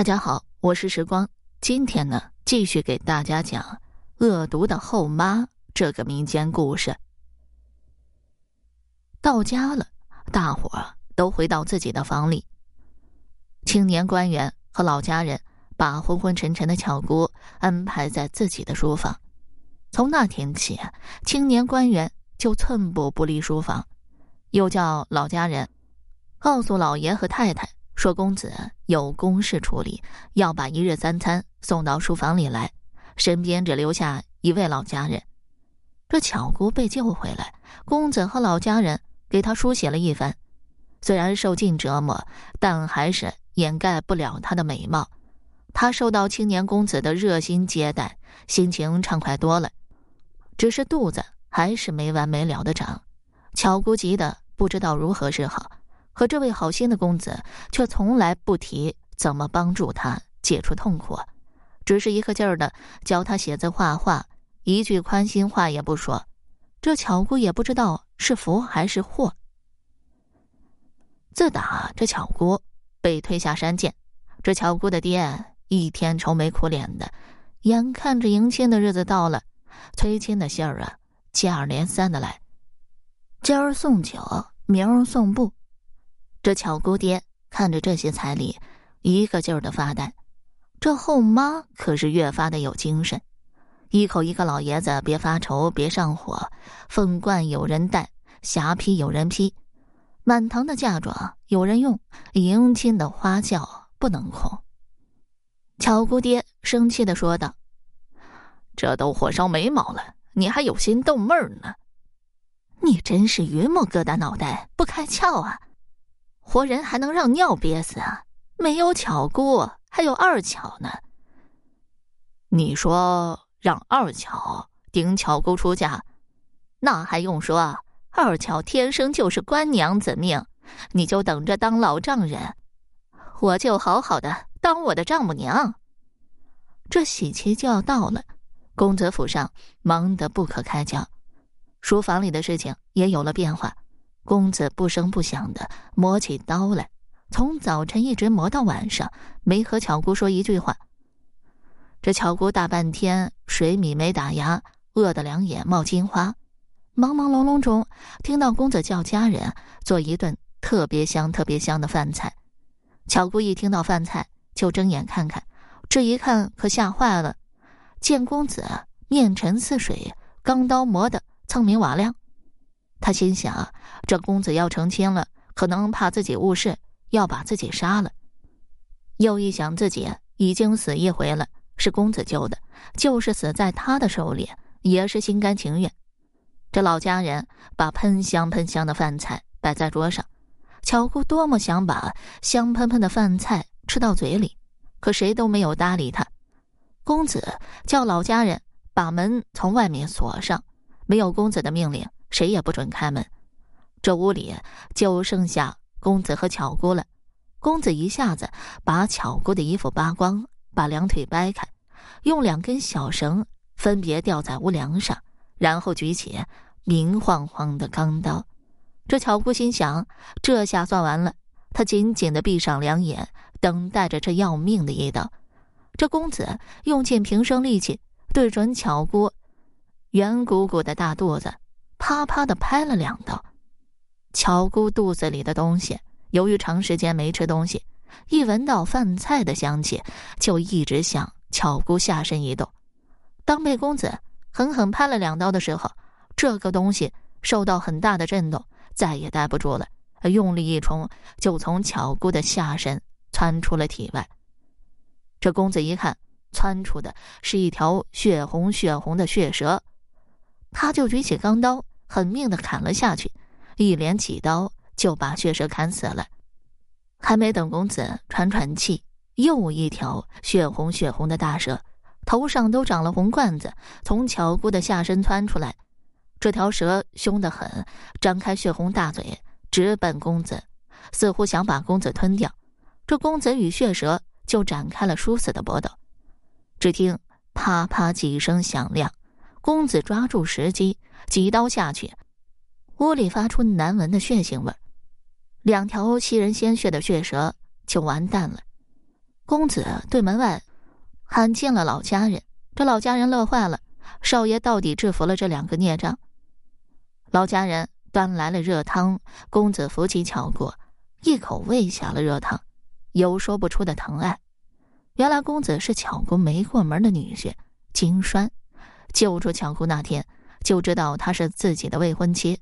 大家好，我是时光。今天呢，继续给大家讲《恶毒的后妈》这个民间故事。到家了，大伙儿都回到自己的房里。青年官员和老家人把昏昏沉沉的巧姑安排在自己的书房。从那天起，青年官员就寸步不离书房，又叫老家人告诉老爷和太太。说公子有公事处理，要把一日三餐送到书房里来，身边只留下一位老家人。这巧姑被救回来，公子和老家人给他书写了一番，虽然受尽折磨，但还是掩盖不了他的美貌。他受到青年公子的热心接待，心情畅快多了，只是肚子还是没完没了的长。巧姑急得不知道如何是好。可这位好心的公子却从来不提怎么帮助他解除痛苦，只是一个劲儿的教他写字画画，一句宽心话也不说。这巧姑也不知道是福还是祸。自打这巧姑被推下山涧，这巧姑的爹一天愁眉苦脸的，眼看着迎亲的日子到了，催亲的信儿啊接二连三的来，今儿送酒，明儿送布。这巧姑爹看着这些彩礼，一个劲儿的发呆。这后妈可是越发的有精神，一口一个老爷子，别发愁，别上火，凤冠有人戴，霞帔有人披，满堂的嫁妆有人用，迎亲的花轿不能空。巧姑爹生气的说道：“这都火烧眉毛了，你还有心逗闷儿呢？你真是榆木疙瘩脑袋不开窍啊！”活人还能让尿憋死啊？没有巧姑，还有二巧呢。你说让二巧顶巧姑出嫁，那还用说？二巧天生就是官娘子命，你就等着当老丈人，我就好好的当我的丈母娘。这喜期就要到了，公子府上忙得不可开交，书房里的事情也有了变化。公子不声不响的磨起刀来，从早晨一直磨到晚上，没和巧姑说一句话。这巧姑大半天水米没打牙，饿得两眼冒金花，朦朦胧胧中听到公子叫家人做一顿特别香、特别香的饭菜。巧姑一听到饭菜就睁眼看看，这一看可吓坏了，见公子面沉似水，钢刀磨得锃明瓦亮。他心想：这公子要成亲了，可能怕自己误事，要把自己杀了。又一想自己已经死一回了，是公子救的，就是死在他的手里，也是心甘情愿。这老家人把喷香喷香的饭菜摆在桌上，巧姑多么想把香喷喷的饭菜吃到嘴里，可谁都没有搭理他。公子叫老家人把门从外面锁上，没有公子的命令。谁也不准开门，这屋里就剩下公子和巧姑了。公子一下子把巧姑的衣服扒光，把两腿掰开，用两根小绳分别吊在屋梁上，然后举起明晃晃的钢刀。这巧姑心想：这下算完了。他紧紧的闭上两眼，等待着这要命的一刀。这公子用尽平生力气，对准巧姑圆鼓鼓的大肚子。啪啪的拍了两刀，巧姑肚子里的东西，由于长时间没吃东西，一闻到饭菜的香气，就一直向巧姑下身移动。当被公子狠狠拍了两刀的时候，这个东西受到很大的震动，再也待不住了，用力一冲，就从巧姑的下身窜出了体外。这公子一看，窜出的是一条血红血红的血蛇，他就举起钢刀。狠命的砍了下去，一连几刀就把血蛇砍死了。还没等公子喘喘气，又一条血红血红的大蛇，头上都长了红冠子，从巧姑的下身窜出来。这条蛇凶得很，张开血红大嘴，直奔公子，似乎想把公子吞掉。这公子与血蛇就展开了殊死的搏斗。只听啪啪几声响亮。公子抓住时机，几刀下去，屋里发出难闻的血腥味两条吸人鲜血的血蛇就完蛋了。公子对门外喊见了老家人，这老家人乐坏了。少爷到底制服了这两个孽障。老家人端来了热汤，公子扶起巧姑，一口喂下了热汤，有说不出的疼爱。原来公子是巧姑没过门的女婿金栓，救出巧姑那天就知道她是自己的未婚妻。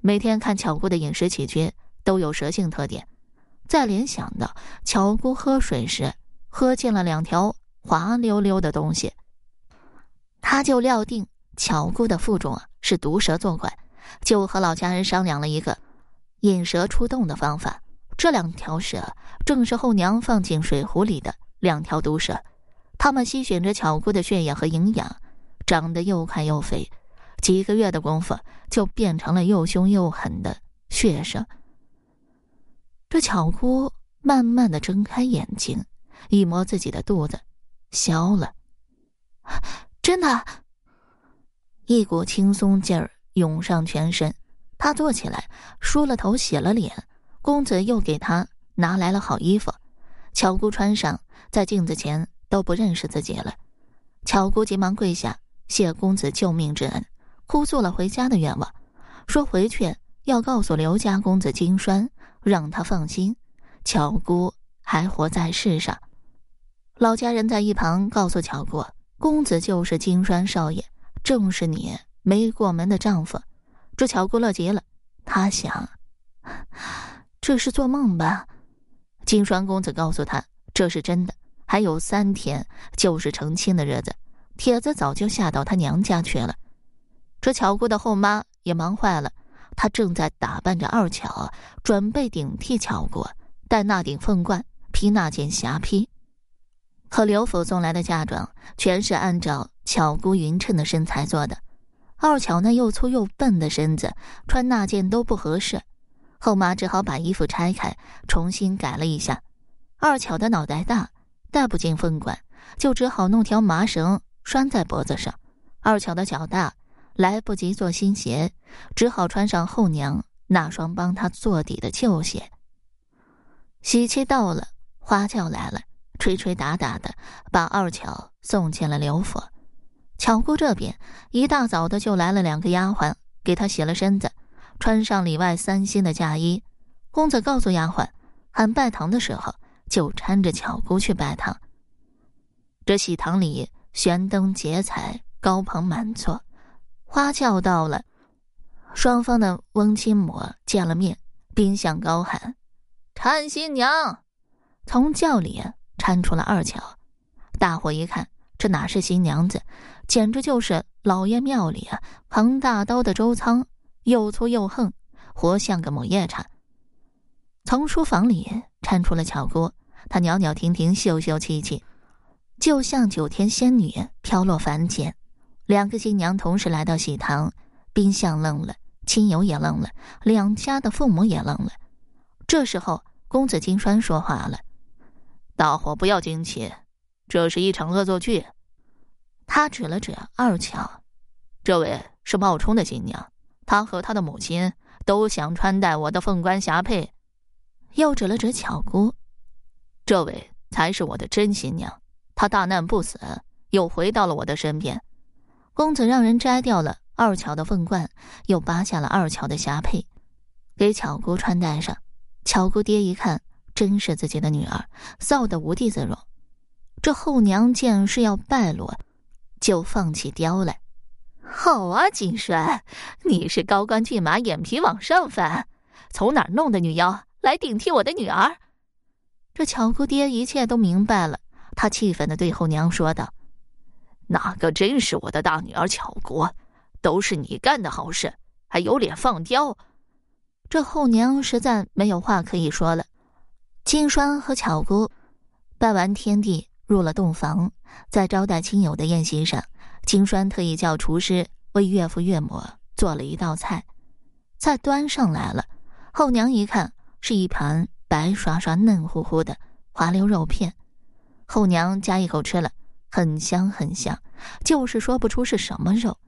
每天看巧姑的饮食起居都有蛇性特点，再联想到巧姑喝水时喝进了两条滑溜溜的东西。他就料定巧姑的腹中啊是毒蛇作怪，就和老家人商量了一个引蛇出洞的方法。这两条蛇正是后娘放进水壶里的两条毒蛇，它们吸吮着巧姑的血液和营养，长得又快又肥，几个月的功夫就变成了又凶又狠的血蛇。这巧姑慢慢的睁开眼睛，一摸自己的肚子，消了。真的，一股轻松劲儿涌上全身。他坐起来，梳了头，洗了脸。公子又给他拿来了好衣服，巧姑穿上，在镜子前都不认识自己了。巧姑急忙跪下，谢公子救命之恩，哭诉了回家的愿望，说回去要告诉刘家公子金栓，让他放心，巧姑还活在世上。老家人在一旁告诉巧姑。公子就是金栓少爷，正是你没过门的丈夫。这巧姑乐极了，她想，这是做梦吧？金栓公子告诉他，这是真的，还有三天就是成亲的日子。帖子早就下到他娘家去了。这巧姑的后妈也忙坏了，她正在打扮着二巧，准备顶替巧姑，戴那顶凤冠，披那件霞帔。可刘府送来的嫁妆全是按照巧姑匀称的身材做的，二巧那又粗又笨的身子穿那件都不合适，后妈只好把衣服拆开重新改了一下。二巧的脑袋大，戴不进凤冠，就只好弄条麻绳拴在脖子上。二巧的脚大，来不及做新鞋，只好穿上后娘那双帮她做底的旧鞋。喜期到了，花轿来了。吹吹打打的，把二巧送进了刘府。巧姑这边一大早的就来了两个丫鬟，给她洗了身子，穿上里外三新的嫁衣。公子告诉丫鬟，喊拜堂的时候就搀着巧姑去拜堂。这喜堂里悬灯结彩，高朋满座。花轿到了，双方的翁亲母见了面，宾向高喊：“搀新娘！”从轿里。搀出了二巧，大伙一看，这哪是新娘子，简直就是老爷庙里啊扛大刀的周仓，又粗又横，活像个母夜叉。从书房里搀出了巧姑，她袅袅婷婷，秀秀气气，就像九天仙女飘落凡间。两个新娘同时来到喜堂，宾相愣了，亲友也愣了，两家的父母也愣了。这时候，公子金栓说话了。大伙不要惊奇，这是一场恶作剧。他指了指二巧，这位是冒充的新娘，她和她的母亲都想穿戴我的凤冠霞帔。又指了指巧姑，这位才是我的真新娘，他大难不死，又回到了我的身边。公子让人摘掉了二巧的凤冠，又扒下了二巧的霞帔，给巧姑穿戴上。巧姑爹一看。真是自己的女儿，臊得无地自容。这后娘见是要败落，就放起刁来。好啊，金帅，你是高官骏马，眼皮往上翻，从哪儿弄的女妖来顶替我的女儿？这巧姑爹一切都明白了，他气愤的对后娘说道：“哪个真是我的大女儿巧姑？都是你干的好事，还有脸放刁？”这后娘实在没有话可以说了。金栓和巧姑拜完天地，入了洞房。在招待亲友的宴席上，金栓特意叫厨师为岳父岳母做了一道菜。菜端上来了，后娘一看，是一盘白刷刷、嫩乎乎的滑溜肉片。后娘夹一口吃了，很香很香，就是说不出是什么肉。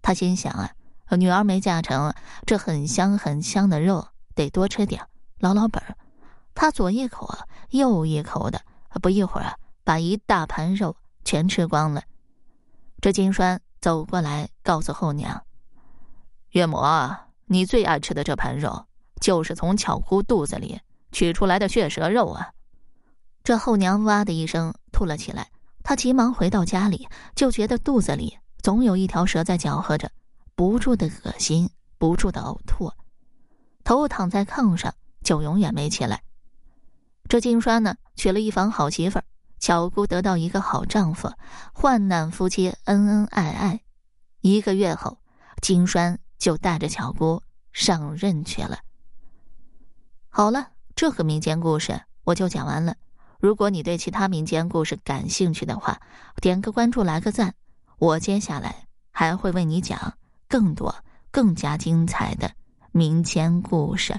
她心想啊，女儿没嫁成，这很香很香的肉得多吃点，捞捞本儿。他左一口啊，右一口的不一会儿啊，把一大盘肉全吃光了。这金栓走过来告诉后娘：“岳母，你最爱吃的这盘肉，就是从巧姑肚子里取出来的血蛇肉啊！”这后娘哇的一声吐了起来。她急忙回到家里，就觉得肚子里总有一条蛇在搅和着，不住的恶心，不住的呕吐，头躺在炕上就永远没起来。这金栓呢，娶了一房好媳妇儿，巧姑得到一个好丈夫，患难夫妻恩恩爱爱。一个月后，金栓就带着巧姑上任去了。好了，这个民间故事我就讲完了。如果你对其他民间故事感兴趣的话，点个关注，来个赞，我接下来还会为你讲更多、更加精彩的民间故事。